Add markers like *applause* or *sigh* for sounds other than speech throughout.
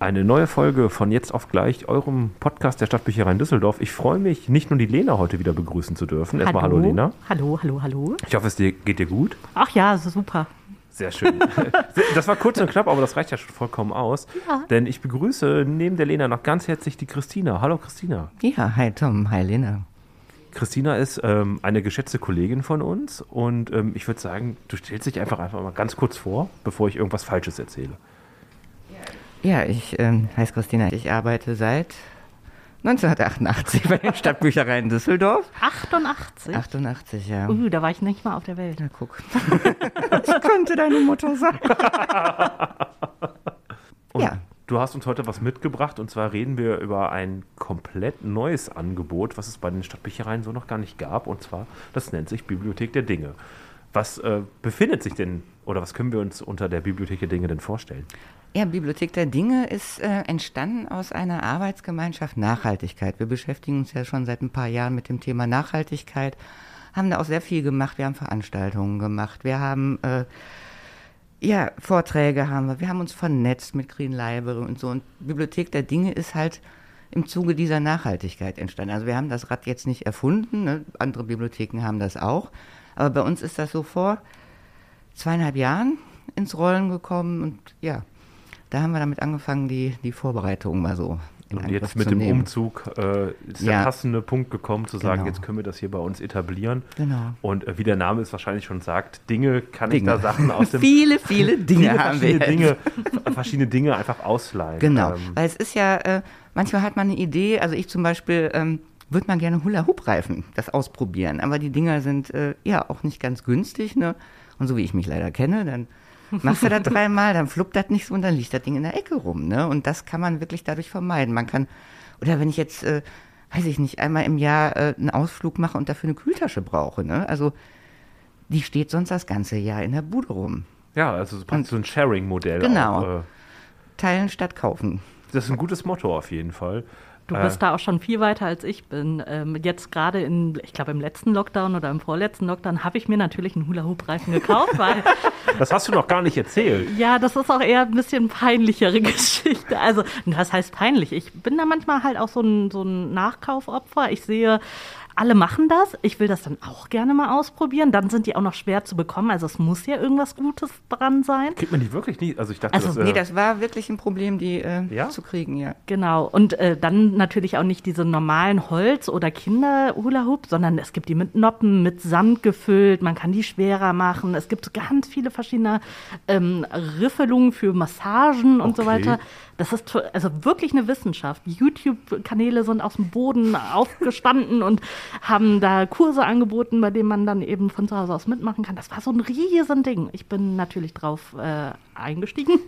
Eine neue Folge von Jetzt auf gleich, eurem Podcast der Stadtbücherei in Düsseldorf. Ich freue mich, nicht nur die Lena heute wieder begrüßen zu dürfen. Erstmal hallo, Lena. Hallo, hallo, hallo. Ich hoffe, es dir, geht dir gut. Ach ja, super. Sehr schön. *laughs* Das war kurz und knapp, aber das reicht ja schon vollkommen aus. Ja. Denn ich begrüße neben der Lena noch ganz herzlich die Christina. Hallo Christina. Ja, hi Tom, hi Lena. Christina ist ähm, eine geschätzte Kollegin von uns und ähm, ich würde sagen, du stellst dich einfach einfach mal ganz kurz vor, bevor ich irgendwas Falsches erzähle. Ja, ich ähm, heiße Christina. Ich arbeite seit 1988 bei den Stadtbüchereien Düsseldorf. 88? 88, ja. Uh, da war ich nicht mal auf der Welt. Na, guck. *laughs* ich könnte deine Mutter sein. *laughs* ja. Du hast uns heute was mitgebracht und zwar reden wir über ein komplett neues Angebot, was es bei den Stadtbüchereien so noch gar nicht gab. Und zwar, das nennt sich Bibliothek der Dinge. Was äh, befindet sich denn oder was können wir uns unter der Bibliothek der Dinge denn vorstellen? Ja, Bibliothek der Dinge ist äh, entstanden aus einer Arbeitsgemeinschaft Nachhaltigkeit. Wir beschäftigen uns ja schon seit ein paar Jahren mit dem Thema Nachhaltigkeit, haben da auch sehr viel gemacht. Wir haben Veranstaltungen gemacht, wir haben äh, ja Vorträge haben wir, wir haben uns vernetzt mit Green Library und so. Und Bibliothek der Dinge ist halt im Zuge dieser Nachhaltigkeit entstanden. Also wir haben das Rad jetzt nicht erfunden, ne? andere Bibliotheken haben das auch, aber bei uns ist das so vor zweieinhalb Jahren ins Rollen gekommen und ja, da haben wir damit angefangen, die, die Vorbereitungen mal so Und jetzt mit dem nehmen. Umzug äh, ist ja. der passende Punkt gekommen, zu sagen, genau. jetzt können wir das hier bei uns etablieren. Genau. Und äh, wie der Name es wahrscheinlich schon sagt, Dinge kann Dinge. ich da Sachen aus *laughs* dem... viele, viele *laughs* Dinge viele haben wir Dinge, verschiedene Dinge einfach ausleihen. Genau, ähm, weil es ist ja, äh, manchmal hat man eine Idee, also ich zum Beispiel... Ähm, würde man gerne Hula-Hoop-Reifen, das ausprobieren. Aber die Dinger sind äh, ja auch nicht ganz günstig. Ne? Und so wie ich mich leider kenne, dann Machst du das dreimal, dann fluppt das nicht so und dann liegt das Ding in der Ecke rum. Ne? Und das kann man wirklich dadurch vermeiden. Man kann, oder wenn ich jetzt, äh, weiß ich nicht, einmal im Jahr äh, einen Ausflug mache und dafür eine Kühltasche brauche, ne? also die steht sonst das ganze Jahr in der Bude rum. Ja, also so ein Sharing-Modell. Genau. Auch, äh, Teilen statt kaufen. Das ist ein gutes Motto auf jeden Fall. Du bist äh. da auch schon viel weiter als ich bin. Ähm, jetzt gerade in, ich glaube im letzten Lockdown oder im vorletzten Lockdown habe ich mir natürlich einen Hula-Hoop-Reifen gekauft, *laughs* weil. das hast du noch gar nicht erzählt. Ja, das ist auch eher ein bisschen peinlichere *laughs* Geschichte. Also, was heißt peinlich? Ich bin da manchmal halt auch so ein, so ein Nachkaufopfer. Ich sehe alle machen das. Ich will das dann auch gerne mal ausprobieren. Dann sind die auch noch schwer zu bekommen. Also es muss ja irgendwas Gutes dran sein. Kriegt man die wirklich nicht? Also ich dachte, also, das, nee, äh, das war wirklich ein Problem, die äh, ja? zu kriegen, ja. Genau. Und äh, dann natürlich auch nicht diese normalen Holz- oder Kinder-Hula-Hoop, sondern es gibt die mit Noppen, mit Sand gefüllt. Man kann die schwerer machen. Es gibt ganz viele verschiedene ähm, Riffelungen für Massagen und okay. so weiter. Das ist also wirklich eine Wissenschaft. YouTube-Kanäle sind aus dem Boden aufgestanden und haben da Kurse angeboten, bei denen man dann eben von zu Hause aus mitmachen kann. Das war so ein riesen Ding. Ich bin natürlich drauf äh, eingestiegen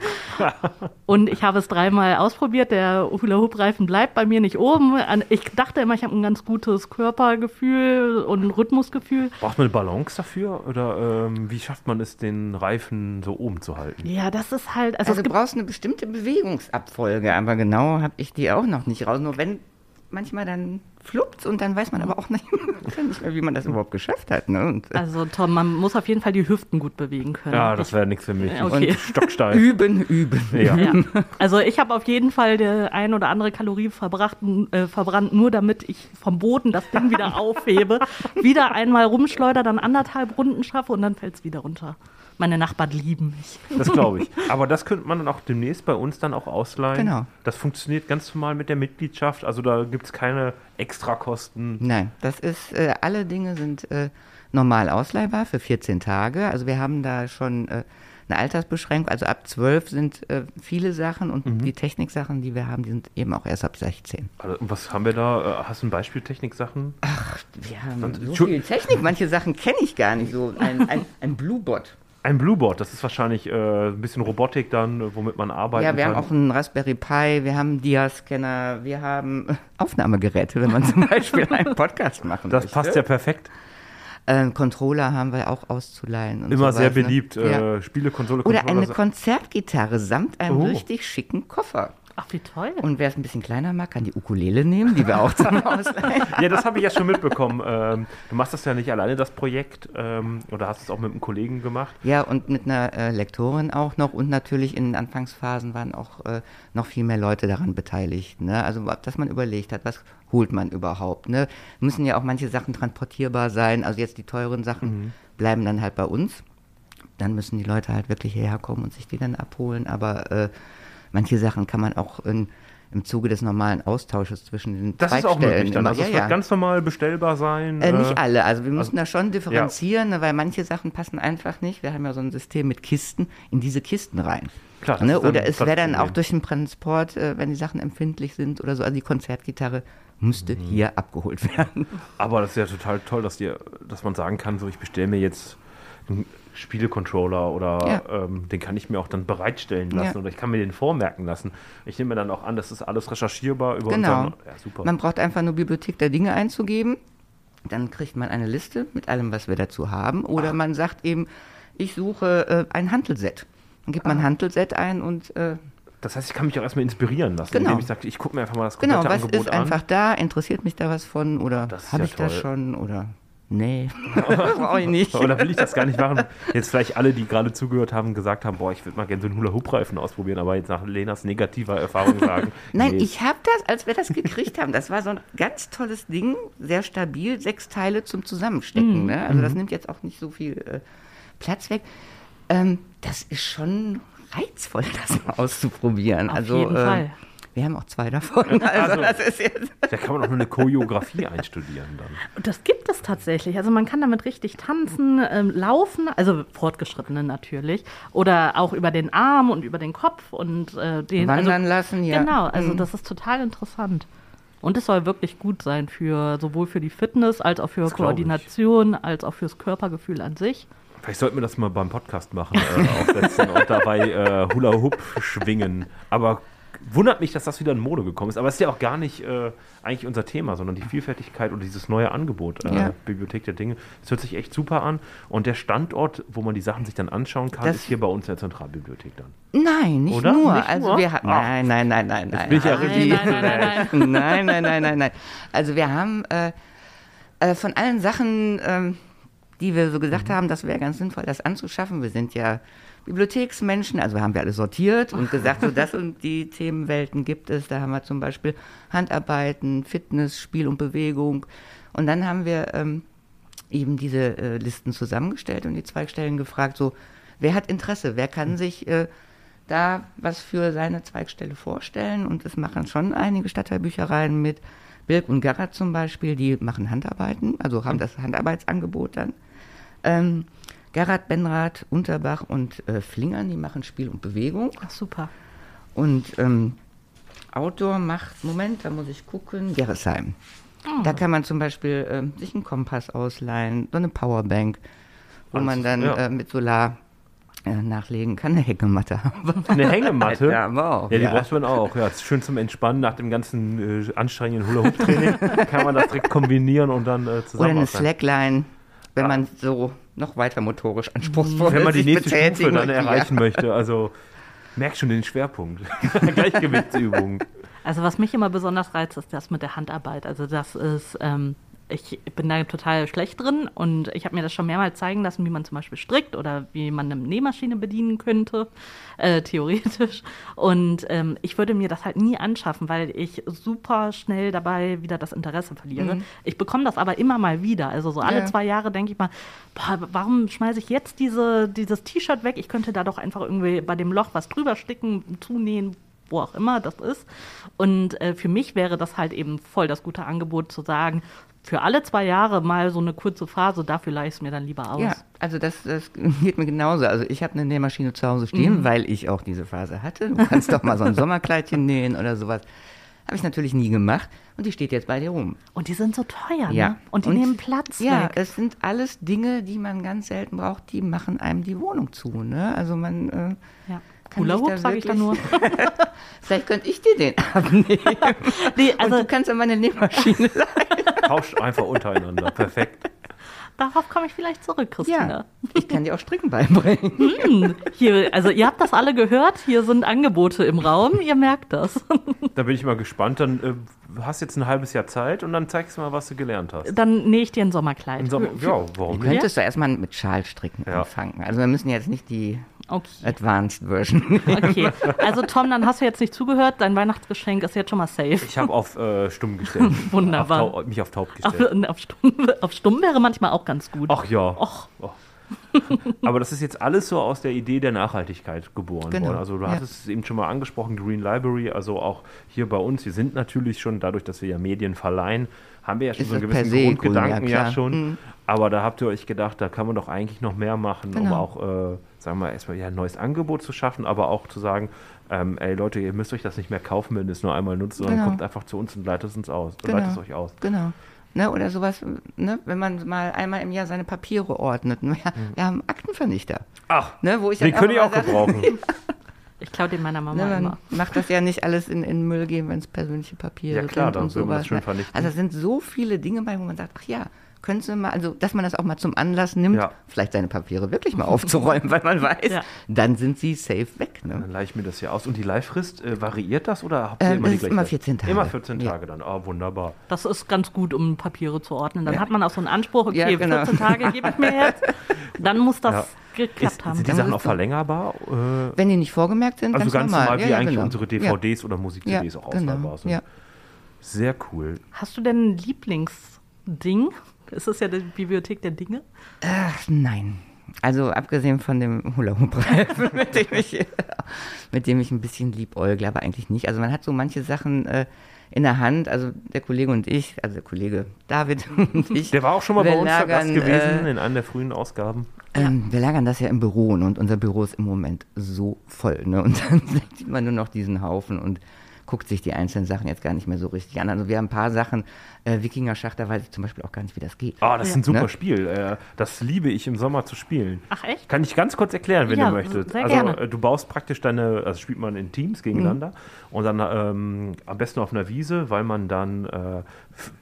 und ich habe es dreimal ausprobiert. Der Hula-Hoop-Reifen bleibt bei mir nicht oben. Ich dachte immer, ich habe ein ganz gutes Körpergefühl und ein Rhythmusgefühl. Braucht man eine Balance dafür oder ähm, wie schafft man es, den Reifen so oben zu halten? Ja, das ist halt. Also, also du brauchst eine bestimmte Bewegungsabfolge, aber genau habe ich die auch noch nicht raus. Nur wenn manchmal dann fluppt und dann weiß man aber auch nicht, *laughs* mehr, wie man das überhaupt geschafft hat. Ne? Und, äh, also Tom, man muss auf jeden Fall die Hüften gut bewegen können. Ja, das wäre nichts für mich. Okay. Und stocksteif. *laughs* Üben, üben. Ja. ja. Also ich habe auf jeden Fall die ein oder andere Kalorie verbracht, äh, verbrannt, nur damit ich vom Boden das Ding wieder *laughs* aufhebe, wieder einmal rumschleuder, dann anderthalb Runden schaffe und dann fällt es wieder runter meine Nachbarn lieben mich. Das glaube ich. Aber das könnte man dann auch demnächst bei uns dann auch ausleihen. Genau. Das funktioniert ganz normal mit der Mitgliedschaft. Also da gibt es keine Extrakosten. Nein, das ist, äh, alle Dinge sind äh, normal ausleihbar für 14 Tage. Also wir haben da schon äh, eine Altersbeschränkung. Also ab 12 sind äh, viele Sachen und mhm. die Techniksachen, die wir haben, die sind eben auch erst ab 16. Also, was haben wir da? Äh, hast du ein Beispiel Techniksachen? Ach, wir haben so viel Technik. Manche Sachen kenne ich gar nicht. So ein, ein, ein Bluebot. Ein Blueboard, das ist wahrscheinlich äh, ein bisschen Robotik dann, womit man arbeitet. Ja, wir kann. haben auch einen Raspberry Pi, wir haben einen Dia-Scanner, wir haben Aufnahmegeräte, wenn man zum *laughs* Beispiel einen Podcast machen Das möchte. passt ja perfekt. Äh, Controller haben wir auch auszuleihen. Immer sowas, sehr beliebt. Ne? Äh, Spiele, Konsole, Oder eine Konzertgitarre samt einem oh. richtig schicken Koffer. Ach, wie toll. Und wer es ein bisschen kleiner mag, kann die Ukulele nehmen, die wir auch zum *laughs* Ausleihen. Ja, das habe ich ja schon mitbekommen. Ähm, du machst das ja nicht alleine, das Projekt, ähm, oder hast es auch mit einem Kollegen gemacht. Ja, und mit einer äh, Lektorin auch noch. Und natürlich in den Anfangsphasen waren auch äh, noch viel mehr Leute daran beteiligt. Ne? Also, dass man überlegt hat, was holt man überhaupt. Ne? Müssen ja auch manche Sachen transportierbar sein. Also jetzt die teuren Sachen mhm. bleiben dann halt bei uns. Dann müssen die Leute halt wirklich hierher kommen und sich die dann abholen. Aber äh, manche Sachen kann man auch in, im Zuge des normalen Austausches zwischen den Das ist auch möglich dann. Also ja, es wird ja. ganz normal bestellbar sein. Äh, nicht äh, alle. Also wir müssen also, da schon differenzieren, ja. weil manche Sachen passen einfach nicht. Wir haben ja so ein System mit Kisten in diese Kisten rein. Klar, ne? Oder es wäre dann auch durch den Transport, äh, wenn die Sachen empfindlich sind oder so. Also die Konzertgitarre müsste mhm. hier abgeholt werden. Aber das ist ja total toll, dass, dir, dass man sagen kann, so ich bestelle mir jetzt einen Spielecontroller oder ja. ähm, den kann ich mir auch dann bereitstellen lassen ja. oder ich kann mir den vormerken lassen. Ich nehme mir dann auch an, das ist alles recherchierbar über genau. unseren. Ja, super. Man braucht einfach nur Bibliothek der Dinge einzugeben. Dann kriegt man eine Liste mit allem, was wir dazu haben. Oder Ach. man sagt eben, ich suche äh, ein Hantelset. Dann gibt man ein ah. Hantelset ein und äh, das heißt, ich kann mich auch erstmal inspirieren lassen, genau. indem ich sage, ich gucke mir einfach mal das komplette genau, was Angebot ist einfach da, interessiert mich da was von oder habe ja ich toll. das schon oder Nee, *laughs* brauche ich nicht. Oder will ich das gar nicht machen? Jetzt vielleicht alle, die gerade zugehört haben, gesagt haben, boah, ich würde mal gerne so einen Hula-Hoop-Reifen ausprobieren, aber jetzt nach Lenas negativer Erfahrung sagen. *laughs* Nein, nee. ich habe das, als wir das gekriegt haben, das war so ein ganz tolles Ding, sehr stabil, sechs Teile zum Zusammenstecken. Mhm. Ne? Also das mhm. nimmt jetzt auch nicht so viel äh, Platz weg. Ähm, das ist schon reizvoll, *laughs* das mal auszuprobieren. Auf also, jeden äh, Fall. Wir haben auch zwei davon. Also, also da kann man auch nur eine Choreografie einstudieren dann. Und das gibt es tatsächlich. Also man kann damit richtig tanzen, ähm, laufen, also Fortgeschrittene natürlich, oder auch über den Arm und über den Kopf und äh, den wandern also, lassen. Ja. Genau, also mhm. das ist total interessant. Und es soll wirklich gut sein für sowohl für die Fitness als auch für das Koordination, als auch fürs Körpergefühl an sich. Vielleicht sollten wir das mal beim Podcast machen, äh, aufsetzen und dabei äh, Hula Hoop schwingen. Aber wundert mich, dass das wieder in Mode gekommen ist. Aber es ist ja auch gar nicht äh, eigentlich unser Thema, sondern die Vielfältigkeit und dieses neue Angebot, äh, ja. Bibliothek der Dinge. Das hört sich echt super an. Und der Standort, wo man die Sachen sich dann anschauen kann, das ist hier bei uns in der Zentralbibliothek dann. Nein, nicht Oder? nur. Nicht also nur? Wir ha- nein, nein, nein, nein, nein. Bin ich ja richtig. Nein, nein, nein, nein, nein, nein. Also wir haben äh, äh von allen Sachen, ähm, die wir so gesagt mhm. haben, das wäre ganz sinnvoll, das anzuschaffen. Wir sind ja Bibliotheksmenschen, also haben wir alle sortiert und gesagt, so das und die Themenwelten gibt es. Da haben wir zum Beispiel Handarbeiten, Fitness, Spiel und Bewegung. Und dann haben wir ähm, eben diese äh, Listen zusammengestellt und die Zweigstellen gefragt, so, wer hat Interesse, wer kann sich äh, da was für seine Zweigstelle vorstellen? Und es machen schon einige Stadtteilbüchereien mit. Bilk und Gerhard zum Beispiel, die machen Handarbeiten, also haben das Handarbeitsangebot dann. Ähm, Gerhard Benrath, Unterbach und äh, Flingern, die machen Spiel und Bewegung. Ach, super. Und ähm, Outdoor macht, Moment, da muss ich gucken, Gerresheim. Oh. Da kann man zum Beispiel äh, sich einen Kompass ausleihen, so eine Powerbank, wo Alles, man dann ja. äh, mit Solar äh, nachlegen kann, eine Hängematte haben. *laughs* Eine Hängematte? ja, aber auch. Ja, die ja. braucht man auch. Ja, ist schön zum Entspannen nach dem ganzen äh, anstrengenden Hula-Hoop-Training. *laughs* kann man das direkt kombinieren und dann äh, zusammen. Oder eine Slackline, wenn ah. man so noch weiter motorisch anspruchsvoll Wenn man die nächste Stufe dann erreichen ja. möchte, also merk schon den Schwerpunkt. *laughs* Gleichgewichtsübung. Also was mich immer besonders reizt, ist das mit der Handarbeit. Also das ist ähm, ich bin da total schlecht drin und ich habe mir das schon mehrmals zeigen lassen, wie man zum Beispiel strickt oder wie man eine Nähmaschine bedienen könnte, äh, theoretisch. Und ähm, ich würde mir das halt nie anschaffen, weil ich super schnell dabei wieder das Interesse verliere. Mhm. Ich bekomme das aber immer mal wieder. Also so alle ja. zwei Jahre denke ich mal, boah, warum schmeiße ich jetzt diese, dieses T-Shirt weg? Ich könnte da doch einfach irgendwie bei dem Loch was drüber sticken, zunähen, wo auch immer das ist. Und äh, für mich wäre das halt eben voll das gute Angebot zu sagen, für alle zwei Jahre mal so eine kurze Phase, dafür leih ich es mir dann lieber aus. Ja, also das, das geht mir genauso. Also ich habe eine Nähmaschine zu Hause stehen, mhm. weil ich auch diese Phase hatte. Du kannst doch mal so ein *laughs* Sommerkleidchen nähen oder sowas. Habe ich natürlich nie gemacht und die steht jetzt bei dir rum. Und die sind so teuer, ja. ne? Und die und, nehmen Platz ja, weg. das sind alles Dinge, die man ganz selten braucht, die machen einem die Wohnung zu, ne? Also man äh, ja. Hula Hoop, sage ich da nur. *laughs* Vielleicht könnte ich dir den abnehmen. *laughs* nee, also und du kannst ja meine Nähmaschine *laughs* sein. Tauscht einfach untereinander. Perfekt. Darauf komme ich vielleicht zurück, Christina. Ja, ich kann dir auch Stricken beibringen. Hm, hier, also ihr habt das alle gehört, hier sind Angebote im Raum, ihr merkt das. Da bin ich mal gespannt. Dann äh, hast jetzt ein halbes Jahr Zeit und dann zeigst du mal, was du gelernt hast. Dann nähe ich dir ein Sommerkleid. Im Sommer, ja, warum Du nicht? könntest du erstmal mit Schalstricken Ja. anfangen. Also wir müssen jetzt nicht die Okay. Advanced Version. okay. *laughs* Also Tom, dann hast du jetzt nicht zugehört, dein Weihnachtsgeschenk ist jetzt schon mal safe. Ich habe auf äh, stumm gestellt. *laughs* Wunderbar. Auf mich auf taub Auf, gestellt. auf, stumm, auf stumm wäre manchmal auch ganz gut. Ach ja. Och. Och. Aber das ist jetzt alles so aus der Idee der Nachhaltigkeit geboren Genau, worden. Also du ja. hattest es eben schon mal angesprochen, Green Library, also auch hier bei uns, wir sind natürlich schon, dadurch, dass wir ja Medien verleihen, haben wir ja schon Ist so einen gewissen se Grundgedanken grün, ja, ja, schon. Mhm. Aber da habt ihr euch gedacht, da kann man doch eigentlich noch mehr machen, um Genau. auch, äh, sagen wir mal, erstmal ja, ein neues Angebot zu schaffen, aber auch zu sagen, ähm, ey Leute, ihr müsst euch das nicht mehr kaufen, wenn ihr es nur einmal nutzt, sondern Genau. kommt einfach zu uns und leitet es uns aus. Genau. Leitet es euch aus. Genau. Ne, oder sowas, ne, wenn man mal einmal im Jahr seine Papiere ordnet. Wir, wir haben Aktenvernichter. Ach, Ne, wo ich könnte ich immer auch sage, gebrauchen. *laughs* Ich klaue den meiner Mama Ne, immer. macht das ja nicht alles in, in Müll geben, wenn es persönliche Papiere Ja, klar, sind dann und man das sowas. schön ne? vernichten. Also es sind so viele Dinge bei, wo man sagt, ach ja, können Sie mal, also dass man das auch mal zum Anlass nimmt, Ja. vielleicht seine Papiere wirklich mal aufzuräumen, weil man *laughs* weiß, Ja. dann sind sie safe weg. Ne? Dann leihe ich mir das hier aus. Und die Leihfrist, äh, variiert das oder habt ihr Ähm, immer die gleiche? immer 14 Tage. Immer 14 Ja. Tage dann. Ah, wunderbar. Das ist ganz gut, um Papiere zu ordnen. Dann Ja. hat man auch so einen Anspruch, okay, Ja, genau. 14 Tage gebe ich mir jetzt. *laughs* Dann muss das Ja. geklappt Ist, haben. sind die Sachen auch verlängerbar? Äh, Wenn die nicht vorgemerkt sind, also ganz normal, Ja, wie ja, eigentlich genau. unsere Ja. DVDs oder Musik-CDs ja, auch genau. sind. Ja. Sehr cool. Hast du denn ein Lieblingsding? Ist das ja die Bibliothek der Dinge? Ach, nein. Also abgesehen von dem Hula-Hoop-Reifen, *laughs* mit, dem ich- mit dem ich ein bisschen liebäugle, aber eigentlich nicht. Also man hat so manche Sachen äh, in der Hand, also der Kollege und ich, also der Kollege David *laughs* und ich. Der war auch schon mal wir bei uns zu Gast lagern, gewesen Äh, in einer der frühen Ausgaben. ähm, wir lagern das ja im Büro und unser Büro ist im Moment so voll. Ne? Und dann *laughs* sieht man nur noch diesen Haufen und guckt sich die einzelnen Sachen jetzt gar nicht mehr so richtig an. Also wir haben ein paar Sachen, äh, Wikinger-Schach, da weiß ich zum Beispiel auch gar nicht, wie das geht. Ah, das ist ein super Ne? Spiel. Äh, das liebe ich im Sommer zu spielen. Ach echt? Kann ich ganz kurz erklären, wenn Ja, du möchtest. sehr also gerne. äh, du baust praktisch deine, also spielt man in Teams gegeneinander Mhm. und dann ähm, am besten auf einer Wiese, weil man dann, äh,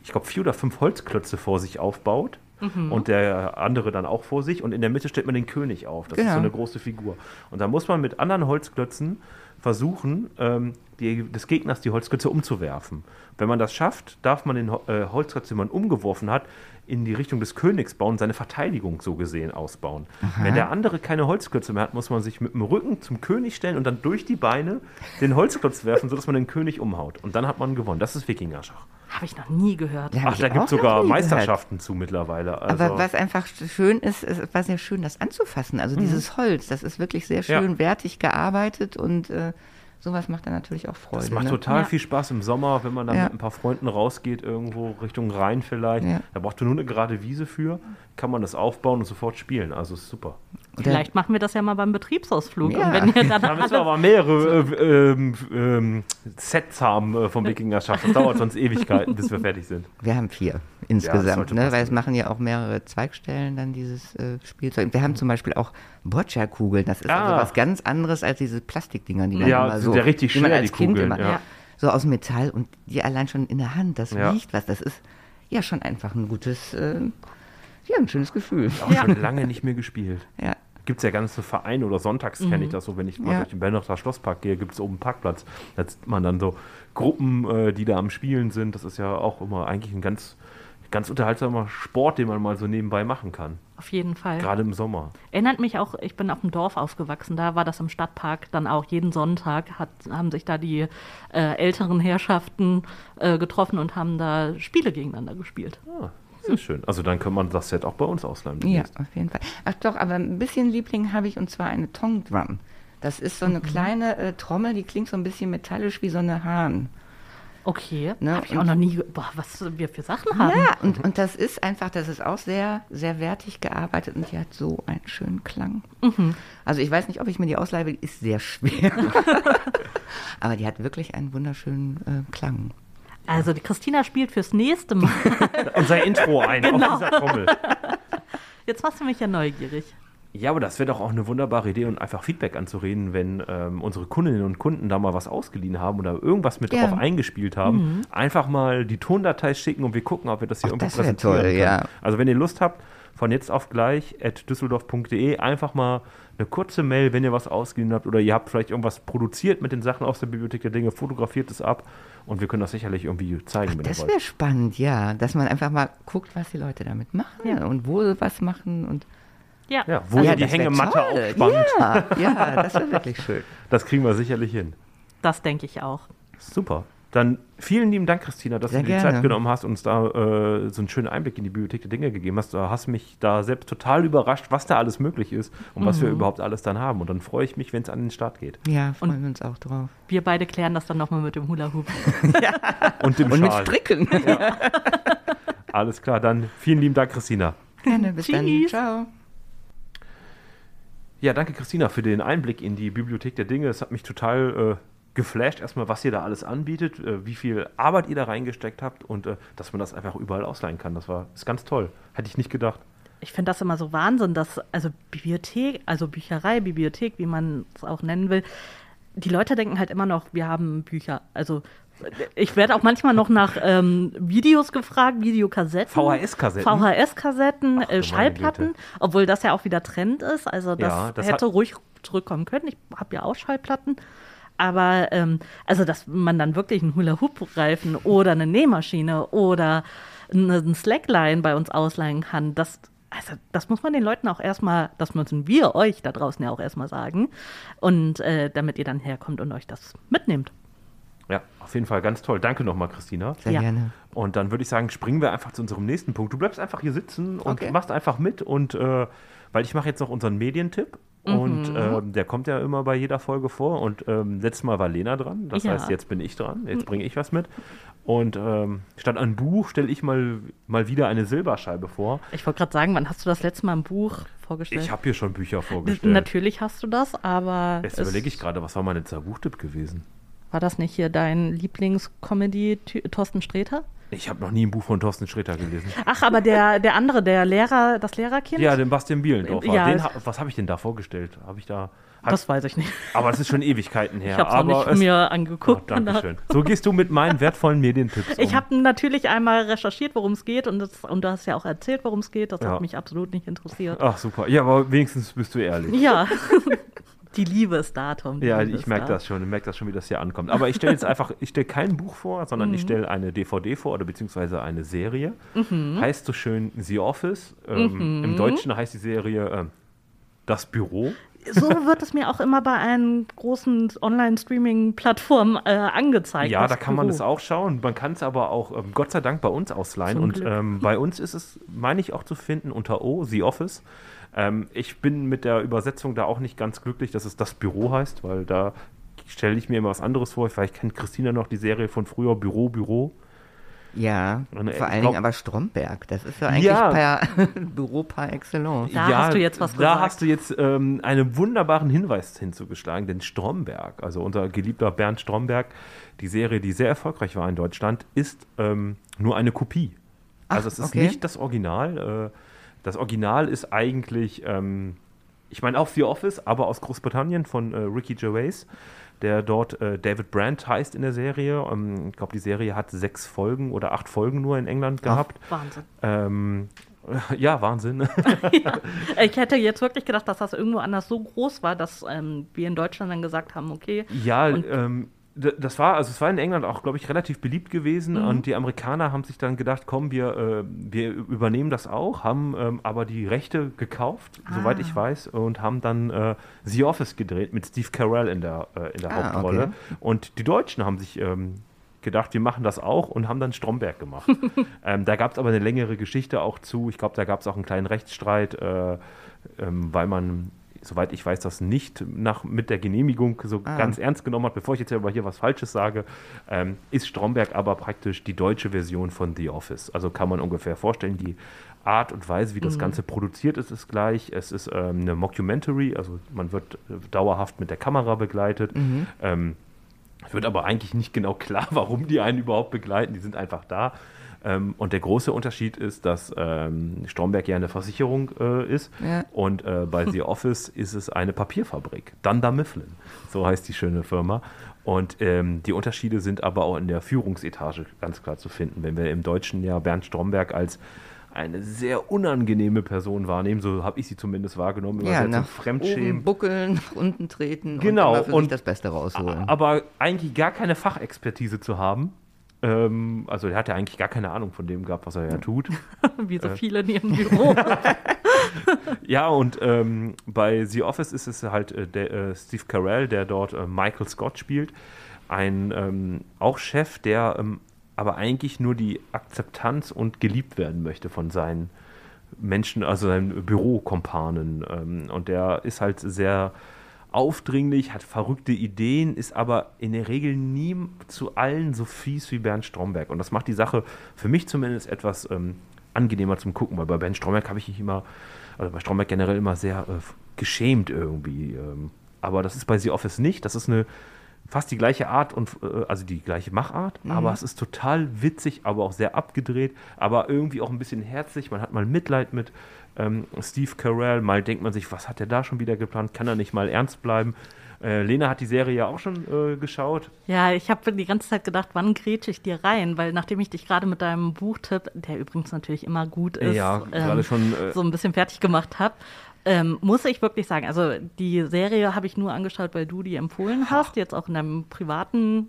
ich glaube, vier oder fünf Holzklötze vor sich aufbaut. Mhm. Und der andere dann auch vor sich und in der Mitte stellt man den König auf. Das ist Genau. so eine große Figur. Und da muss man mit anderen Holzklötzen versuchen, ähm, die, des Gegners die Holzklötze umzuwerfen. Wenn man das schafft, darf man den äh, Holzklotz, den man umgeworfen hat, in die Richtung des Königs bauen, seine Verteidigung so gesehen ausbauen. Wenn der andere keine Holzklötze mehr hat, muss man sich mit dem Rücken zum König stellen und dann durch die Beine den Holzklotz werfen, sodass man den König umhaut. Und dann hat man gewonnen. Das ist Wikingerschach. Habe ich noch nie gehört. Ja, hab Ach, da gibt es sogar nie gehört. Meisterschaften zu mittlerweile. Also, Aber was einfach schön ist, es war sehr schön, das anzufassen. Also dieses Holz, das ist wirklich sehr schön Mhm. Ja. wertig gearbeitet und äh, sowas macht dann natürlich auch Freude. Das macht ne? total Ja. viel Spaß im Sommer, wenn man dann Ja. mit ein paar Freunden rausgeht, irgendwo Richtung Rhein vielleicht. Ja. Da braucht du nur eine gerade Wiese für, kann man das aufbauen und sofort spielen. Also ist super. Vielleicht machen wir das ja mal beim Betriebsausflug. Ja. Und wenn ihr dann Da müssen wir aber mehrere äh, ähm, ähm, Sets haben äh, vom Wikingerschaft. Das dauert sonst Ewigkeiten, bis wir fertig sind. Wir haben vier insgesamt, ne? passen. weil es machen ja auch mehrere Zweigstellen dann dieses äh, Spielzeug. Wir haben zum Beispiel auch Boccia-Kugeln. Das ist also Ah. was ganz anderes als diese Plastikdinger, die man Ja, immer so, ja richtig die man schwer, als die Kind Kugeln, immer, ja. so aus Metall und die allein schon in der Hand, das Ja. riecht was. Das ist ja schon einfach ein gutes, äh, ja, ein schönes Gefühl. Auch Ja. schon lange nicht mehr gespielt. Ja. Gibt es ja ganze Vereine oder sonntags kenne ich das so, wenn ich mal Ja. durch den Bernachter Schlosspark gehe, gibt es oben einen Parkplatz. Da sieht man dann so Gruppen, äh, die da am Spielen sind. Das ist ja auch immer eigentlich ein ganz, ganz unterhaltsamer Sport, den man mal so nebenbei machen kann. auf jeden Fall. Gerade im Sommer. Erinnert mich auch, ich bin auf dem Dorf aufgewachsen, da war das im Stadtpark dann auch jeden Sonntag, hat, haben sich da die äh, älteren Herrschaften äh, getroffen und haben da Spiele gegeneinander gespielt. Ah, sehr schön. Also dann kann man das Set auch bei uns ausleihen. Ja, auf jeden Fall. Ach doch, aber ein bisschen Liebling habe ich und zwar eine Tongue Drum. Das ist so Mhm. eine kleine äh, Trommel, die klingt so ein bisschen metallisch wie so eine Hahn. Okay, Ne, habe ich auch noch nie, boah, was wir für Sachen haben. Ja, und, und das ist einfach, das ist auch sehr, sehr wertig gearbeitet und die hat so einen schönen Klang. Mhm. Also ich weiß nicht, ob ich mir die ausleihe, will, die ist sehr schwer. *laughs* aber die hat wirklich einen wunderschönen äh, Klang. Also die Christina spielt fürs nächste Mal. *laughs* Unser Intro ein Genau. auf dieser Trommel. Jetzt machst du mich ja neugierig. Ja, aber das wäre doch auch eine wunderbare Idee und einfach Feedback anzureden, wenn ähm, unsere Kundinnen und Kunden da mal was ausgeliehen haben oder irgendwas mit Ja. drauf eingespielt haben. Einfach mal die Tondatei schicken und wir gucken, ob wir das hier Ach, irgendwie das präsentieren toll, können. ja. Also wenn ihr Lust habt, von jetzt auf gleich at düsseldorf.de einfach mal eine kurze Mail, wenn ihr was ausgeliehen habt oder ihr habt vielleicht irgendwas produziert mit den Sachen aus der Bibliothek der Dinge, fotografiert es ab und wir können das sicherlich irgendwie zeigen, Ach, das wäre spannend, ja. Dass man einfach mal guckt, was die Leute damit machen Ja. und wo sie was machen. Und Ja. Ja, wo Ja, ihr die Hängematte toll. aufspannt, Ja, ja, das wäre wirklich schön. *laughs* das kriegen wir sicherlich hin. Das denke ich auch. Super. Dann vielen lieben Dank, Christina, dass Sehr du dir die gerne. Zeit genommen hast und uns da äh, so einen schönen Einblick in die Bibliothek der Dinge gegeben hast. Du hast mich da selbst total überrascht, was da alles möglich ist und was Mhm. wir überhaupt alles dann haben. Und dann freue ich mich, wenn es an den Start geht. Ja, freuen wir uns auch drauf. Wir beide klären das dann nochmal mit dem Hula Hoop. *laughs* Und dem *laughs* Und mit Schal. Stricken. Alles klar, dann vielen lieben Dank, Christina. Gerne, bis dann. Tschüss. Ciao. Ja, danke, Christina, für den Einblick in die Bibliothek der Dinge. Es hat mich total äh, geflasht, erstmal, was ihr da alles anbietet, äh, wie viel Arbeit ihr da reingesteckt habt und äh, dass man das einfach überall ausleihen kann. Das war ist ganz toll. Hätte ich nicht gedacht. Ich finde das immer so Wahnsinn, dass, also Bibliothek, also Bücherei, Bibliothek, wie man es auch nennen will, die Leute denken halt immer noch, wir haben Bücher. Also ich werde auch manchmal noch nach ähm, Videos gefragt, Videokassetten. VHS-Kassetten? VHS-Kassetten, äh, Schallplatten, obwohl das ja auch wieder Trend ist. Also das, Ja, das hätte ruhig zurückkommen können. Ich habe ja auch Schallplatten. Aber ähm, also, dass man dann wirklich einen Hula-Hoop-Reifen oder eine Nähmaschine oder einen Slackline bei uns ausleihen kann, das, also, das muss man den Leuten auch erstmal, das müssen wir euch da draußen ja auch erstmal sagen. Und äh, damit ihr dann herkommt und euch das mitnehmt. Ja, auf jeden Fall ganz toll. Danke nochmal, Christina. Sehr Ja. gerne. Und dann würde ich sagen, springen wir einfach zu unserem nächsten Punkt. Du bleibst einfach hier sitzen und Okay. machst einfach mit. Und äh, weil ich mache jetzt noch unseren Medientipp. Und ähm, der kommt ja immer bei jeder Folge vor. Und ähm, letztes Mal war Lena dran. Das Ja. heißt, jetzt bin ich dran. Jetzt bringe ich was mit. Und ähm, statt ein Buch stelle ich mal, mal wieder eine Silberscheibe vor. Ich wollte gerade sagen, wann hast du das letzte Mal ein Buch vorgestellt? Ich habe hier schon Bücher vorgestellt. Natürlich hast du das, aber Jetzt überlege ich gerade, was war mein letzter Buchtipp gewesen? War das nicht hier dein Lieblingscomedy Thorsten Sträter? Ich habe noch nie ein Buch von Thorsten Sträter gelesen. Ach, aber der, der andere, der Lehrer, das Lehrerkind? Ja, den Bastian Bielendorfer. Ja, den, was habe ich denn da vorgestellt? Habe ich da. Hab, das weiß ich nicht. aber es ist schon Ewigkeiten her. Ich habe es nicht mir Oh, angeguckt. danke schön. So gehst du mit meinen wertvollen Medientipps um. Ich habe natürlich einmal recherchiert, worum es geht und, das, und du hast ja auch erzählt, worum es geht. Das Ja. hat mich absolut nicht interessiert. Ach, super. Ja, aber wenigstens bist du ehrlich. Ja, *laughs* die Liebe ist da, Tom. die Ja, Liebe ich merke da. das schon. Ich merke das schon, wie das hier ankommt. Aber ich stelle jetzt *laughs* einfach, ich stelle kein Buch vor, sondern Mhm. ich stelle eine DVD vor oder beziehungsweise eine Serie. Mhm. Heißt so schön The Office. Ähm, Im Deutschen heißt die Serie ähm, Das Büro. So wird es mir auch immer bei einen großen Online-Streaming-Plattformen äh, angezeigt. Ja, da kann man Büro. es auch schauen. Man kann es aber auch, ähm, Gott sei Dank, bei uns ausleihen. Zum Und ähm, bei uns ist es, meine ich, auch zu finden unter O, The Office. Ähm, ich bin mit der Übersetzung da auch nicht ganz glücklich, dass es das Büro heißt, weil da stelle ich mir immer was anderes vor. Vielleicht kennt Christina noch die Serie von früher, Büro, Büro. Ja, Und, äh, vor allen glaub- Dingen aber Stromberg. Das ist ja eigentlich Ja. per *laughs* Büro par excellence. Da hast du jetzt was Da gesagt. hast du jetzt ähm, einen wunderbaren Hinweis hinzugeschlagen, denn Stromberg, also unser geliebter Bernd Stromberg, die Serie, die sehr erfolgreich war in Deutschland, ist ähm, nur eine Kopie. Also Ach, es ist okay. nicht das Original. Äh, das Original ist eigentlich, ähm, ich meine auch The Office, aber aus Großbritannien von äh, Ricky Gervais, der dort äh, David Brandt heißt in der Serie. Ähm, ich glaube, die Serie hat sechs Folgen oder acht Folgen nur in England gehabt. Wahnsinn. Ähm, *laughs* ja, Wahnsinn. *laughs* Ich hätte jetzt wirklich gedacht, dass das irgendwo anders so groß war, dass ähm, wir in Deutschland dann gesagt haben, okay, Ja, ähm, das war, also es war in England auch, glaube ich, relativ beliebt gewesen Mhm. und die Amerikaner haben sich dann gedacht, komm, wir, äh, wir übernehmen das auch, haben ähm, aber die Rechte gekauft, soweit Ah. ich weiß, und haben dann äh, The Office gedreht mit Steve Carell in der, äh, in der Ah, Hauptrolle. okay. Und die Deutschen haben sich ähm, gedacht, wir machen das auch und haben dann Stromberg gemacht. *laughs* ähm, da gab es aber eine längere Geschichte auch zu. Ich glaube, da gab es auch einen kleinen Rechtsstreit, äh, ähm, weil man, soweit ich weiß, das nicht nach, mit der Genehmigung so Ah. ganz ernst genommen hat. Bevor ich jetzt aber hier was Falsches sage, ähm, ist Stromberg aber praktisch die deutsche Version von The Office. Also kann man ungefähr vorstellen, die Art und Weise, wie das Ganze produziert ist, ist gleich. Es ist ähm, eine Mockumentary, also man wird äh, dauerhaft mit der Kamera begleitet. Ähm, es wird aber eigentlich nicht genau klar, *laughs* warum die einen überhaupt begleiten. Die sind einfach da. Ähm, und der große Unterschied ist, dass ähm, Stromberg ja eine Versicherung äh, ist Ja. und äh, bei The *laughs* Office ist es eine Papierfabrik. Dunder Mifflin, so heißt die schöne Firma. Und ähm, die Unterschiede sind aber auch in der Führungsetage ganz klar zu finden. Wenn wir im Deutschen ja Bernd Stromberg als eine sehr unangenehme Person wahrnehmen. So habe ich sie zumindest wahrgenommen. Immer Ja, sehr zum nach Fremdschämen. oben buckeln, nach unten treten Genau, und immer für und- sich das Beste rausholen. aber eigentlich gar keine Fachexpertise zu haben. Ähm, also er hat ja eigentlich gar keine Ahnung von dem gehabt, was er ja tut. *laughs* Wie Äh. so viele in ihrem *laughs* Büro. *laughs* Ja, und ähm, bei The Office ist es halt äh, der, äh, Steve Carell, der dort äh, Michael Scott spielt. Ein ähm, auch Chef, der ähm, aber eigentlich nur die Akzeptanz und geliebt werden möchte von seinen Menschen, also seinen Bürokompanen. Ähm, und der ist halt sehr aufdringlich, hat verrückte Ideen, ist aber in der Regel nie zu allen so fies wie Bernd Stromberg. Und das macht die Sache für mich zumindest etwas ähm, angenehmer zum Gucken, weil bei Bernd Stromberg habe ich mich immer, also bei Stromberg generell immer sehr äh, geschämt irgendwie. Ähm, aber das ist bei The Office nicht. Das ist eine fast die gleiche Art und äh, also die gleiche Machart, aber es ist total witzig, aber auch sehr abgedreht, aber irgendwie auch ein bisschen herzlich. Man hat mal Mitleid mit ähm, Steve Carell. Mal denkt man sich, was hat er da schon wieder geplant? Kann er nicht mal ernst bleiben? Äh, Lena hat die Serie ja auch schon äh, geschaut. Ja, ich habe die ganze Zeit gedacht, wann grätsche ich dir rein? Weil nachdem ich dich gerade mit deinem Buchtipp, der übrigens natürlich immer gut ist, Ja, gerade schon, äh, so ein bisschen fertig gemacht habe, ähm, muss ich wirklich sagen, also die Serie habe ich nur angeschaut, weil du die empfohlen hast, jetzt auch in deinem privaten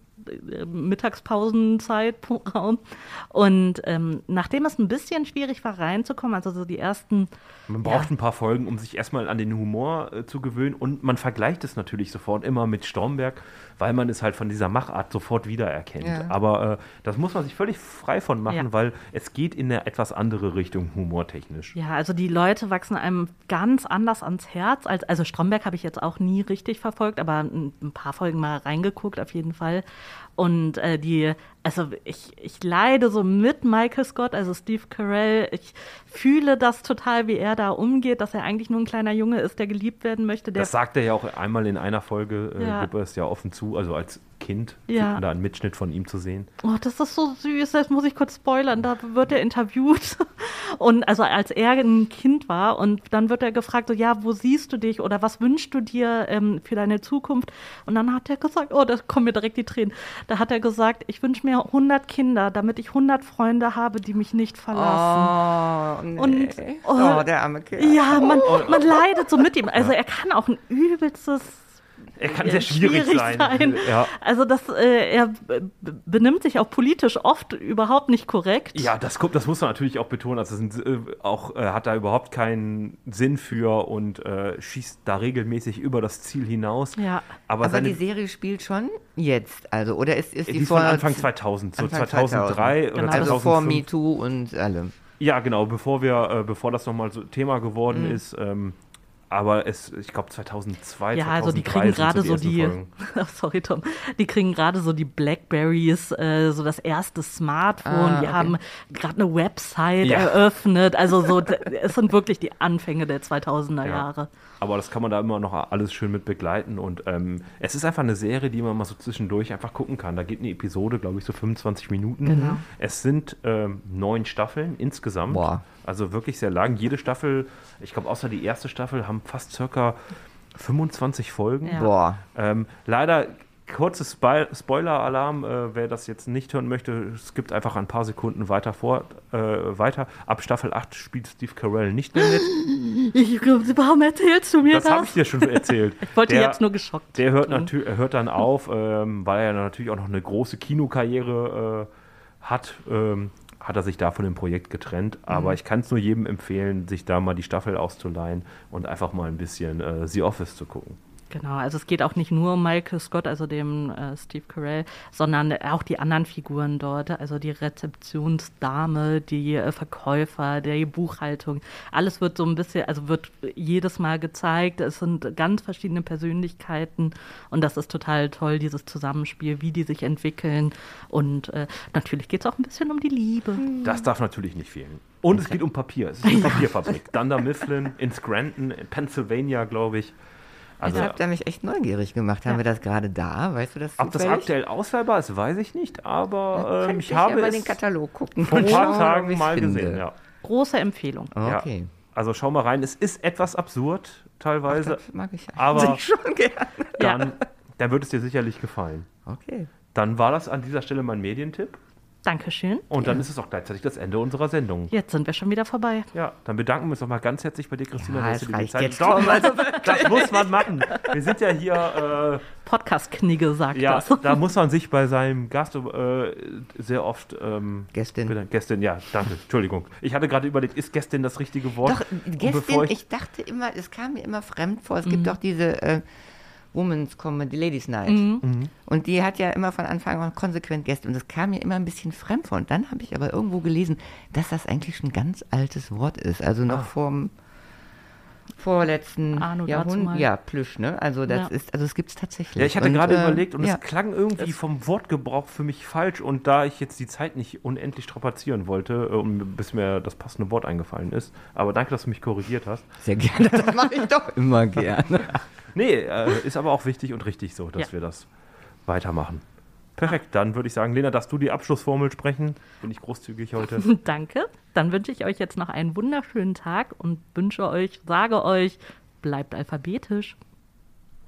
Mittagspausenzeitraum. *laughs* Und ähm, nachdem es ein bisschen schwierig war, reinzukommen, also so die ersten Man braucht ein paar Folgen, um sich erstmal an den Humor äh, zu gewöhnen und man vergleicht es natürlich sofort immer mit Stromberg, weil man es halt von dieser Machart sofort wiedererkennt. Ja. Aber äh, das muss man sich völlig frei von machen, Ja. weil es geht in eine etwas andere Richtung humortechnisch. Ja, also die Leute wachsen einem ganz anders ans Herz. Als, also Stromberg habe ich jetzt auch nie richtig verfolgt, aber ein, ein paar Folgen mal reingeguckt auf jeden Fall. Und äh, die, also ich, ich leide so mit Michael Scott, also Steve Carell. Ich fühle das total, wie er da umgeht, dass er eigentlich nur ein kleiner Junge ist, der geliebt werden möchte. Das sagt er ja auch einmal in einer Folge, äh, Ja. gibt er es ja offen zu, also als Kind, Ja. da einen Mitschnitt von ihm zu sehen. Oh, das ist so süß, das muss ich kurz spoilern. Da wird er interviewt. *laughs* Und also als er ein Kind war und dann wird er gefragt, so, ja, wo siehst du dich oder was wünschst du dir ähm, für deine Zukunft? Und dann hat er gesagt, oh, da kommen mir direkt die Tränen. Da hat er gesagt, ich wünsche mir 100 Kinder, damit ich 100 Freunde habe, die mich nicht verlassen. Oh, nee. Und- oh, oh, der arme Kerl. Ja, man, man leidet so mit ihm. Also er kann auch ein übelstes Er kann sehr schwierig, sein. Ja. Also das, äh, er benimmt sich auch politisch oft überhaupt nicht korrekt. Ja, das kommt, das muss man natürlich auch betonen. Also sind, äh, auch äh, hat da überhaupt keinen Sinn für und äh, schießt da regelmäßig über das Ziel hinaus. Ja. Aber, Aber seine, die Serie spielt schon jetzt, also oder ist, ist die die, ist von vor Anfang 2000, so Anfang 2003 oder Genau, das- also vor 2005. MeToo und allem. Ja, genau, bevor wir, äh, bevor das nochmal so Thema geworden Mhm. ist. Ähm, aber es, ich glaube 2002, Ja, 2003 also die kriegen gerade so die. Ach, *laughs* sorry Tom, die kriegen gerade so die Blackberries, äh, so das erste Smartphone, Ah, die okay. haben gerade eine Website Ja. eröffnet, also so, *laughs* es sind wirklich die Anfänge der 2000er Ja. Jahre. Aber das kann man da immer noch alles schön mit begleiten. Und ähm, es ist einfach eine Serie, die man mal so zwischendurch einfach gucken kann. Da geht eine Episode, glaube ich, so 25 Minuten. Genau. Es sind ähm, neun Staffeln insgesamt. Boah. Also wirklich sehr lang. Jede Staffel, ich glaube, außer die erste Staffel, haben fast circa 25 Folgen. Ja. Boah. Ähm, leider kurzes Spo- Spoiler-Alarm, äh, wer das jetzt nicht hören möchte, es gibt einfach ein paar Sekunden weiter vor, äh, weiter. Ab Staffel 8 spielt Steve Carell nicht mehr mit. *laughs* Ich, warum erzählst du mir Das das? habe ich dir schon erzählt. *laughs* Ich wollte Der- jetzt nur geschockt. Der hört, er hört dann auf, ähm, weil er natürlich auch noch eine große Kinokarriere äh, hat. Ähm, hat er sich da von dem Projekt getrennt. Mhm. Aber ich kann es nur jedem empfehlen, sich da mal die Staffel auszuleihen und einfach mal ein bisschen äh, The Office zu gucken. Genau, also es geht auch nicht nur um Michael Scott, also dem äh, Steve Carell, sondern auch die anderen Figuren dort, also die Rezeptionsdame, die äh, Verkäufer, die Buchhaltung. Alles wird so ein bisschen, also wird jedes Mal gezeigt. Es sind ganz verschiedene Persönlichkeiten und das ist total toll, dieses Zusammenspiel, wie die sich entwickeln. Und äh, natürlich geht es auch ein bisschen um die Liebe. Das darf natürlich nicht fehlen. Und es geht um Papier. Es ist *laughs* eine Papierfabrik. Dunder Mifflin in Scranton, in Pennsylvania, glaube ich. Also, Jetzt habt ihr mich echt neugierig gemacht. Haben Ja. wir das gerade da? Weißt du das ob das zufällig? aktuell auswahlbar ist, weiß ich nicht. Aber Könnte ähm, ich habe ja mal es den Katalog gucken. vor ein paar Tagen mal finde. gesehen. Ja. Große Empfehlung. Okay. Ja. Also schau mal rein. Es ist etwas absurd teilweise, Das mag ich aber eigentlich schon gerne. dann, dann wird es dir sicherlich gefallen. Okay. Dann war das an dieser Stelle mein Medientipp. Dankeschön. Und dann ist es auch gleichzeitig das Ende unserer Sendung. Jetzt sind wir schon wieder vorbei. Ja, dann bedanken wir uns nochmal ganz herzlich bei dir, Christina. Ja, dass die reicht Zeit jetzt Doch, schon. Also das muss man machen. Wir sind ja hier, Podcast-Knigge sagt äh, ja, das. da muss man sich bei seinem Gast äh, sehr oft ähm, Gästin. bedanken. Gästin, ja, danke, Entschuldigung. Ich hatte gerade überlegt, ist Gästin das richtige Wort? Doch, Gästin, bevor ich, dachte immer, es kam mir immer fremd vor. Es gibt doch diese äh, Women's Comedy, Ladies Night. Und die hat ja immer von Anfang an konsequent Gäste. Und das kam mir immer ein bisschen fremd vor. Und dann habe ich aber irgendwo gelesen, dass das eigentlich ein ganz altes Wort ist. Also noch Ah. vom vorletzten Anno Jahrhundert. dazumal. Ja, Plüsch, ne? Also das Ja. ist, also es gibt es tatsächlich. Ja, ich hatte Und, gerade äh, überlegt und ja. es klang irgendwie vom Wortgebrauch für mich falsch und da ich jetzt die Zeit nicht unendlich strapazieren wollte, äh, um- bis mir das passende Wort eingefallen ist, aber danke, dass du mich korrigiert hast. Sehr gerne, das mache ich doch *laughs* immer gerne. Nee, äh, ist aber auch wichtig und richtig so, dass Ja. wir das weitermachen. Perfekt, dann würde ich sagen, Lena, darfst du die Abschlussformel sprechen? Bin ich großzügig heute? *laughs* Danke. Dann wünsche ich euch jetzt noch einen wunderschönen Tag und wünsche euch, sage euch, bleibt alphabetisch.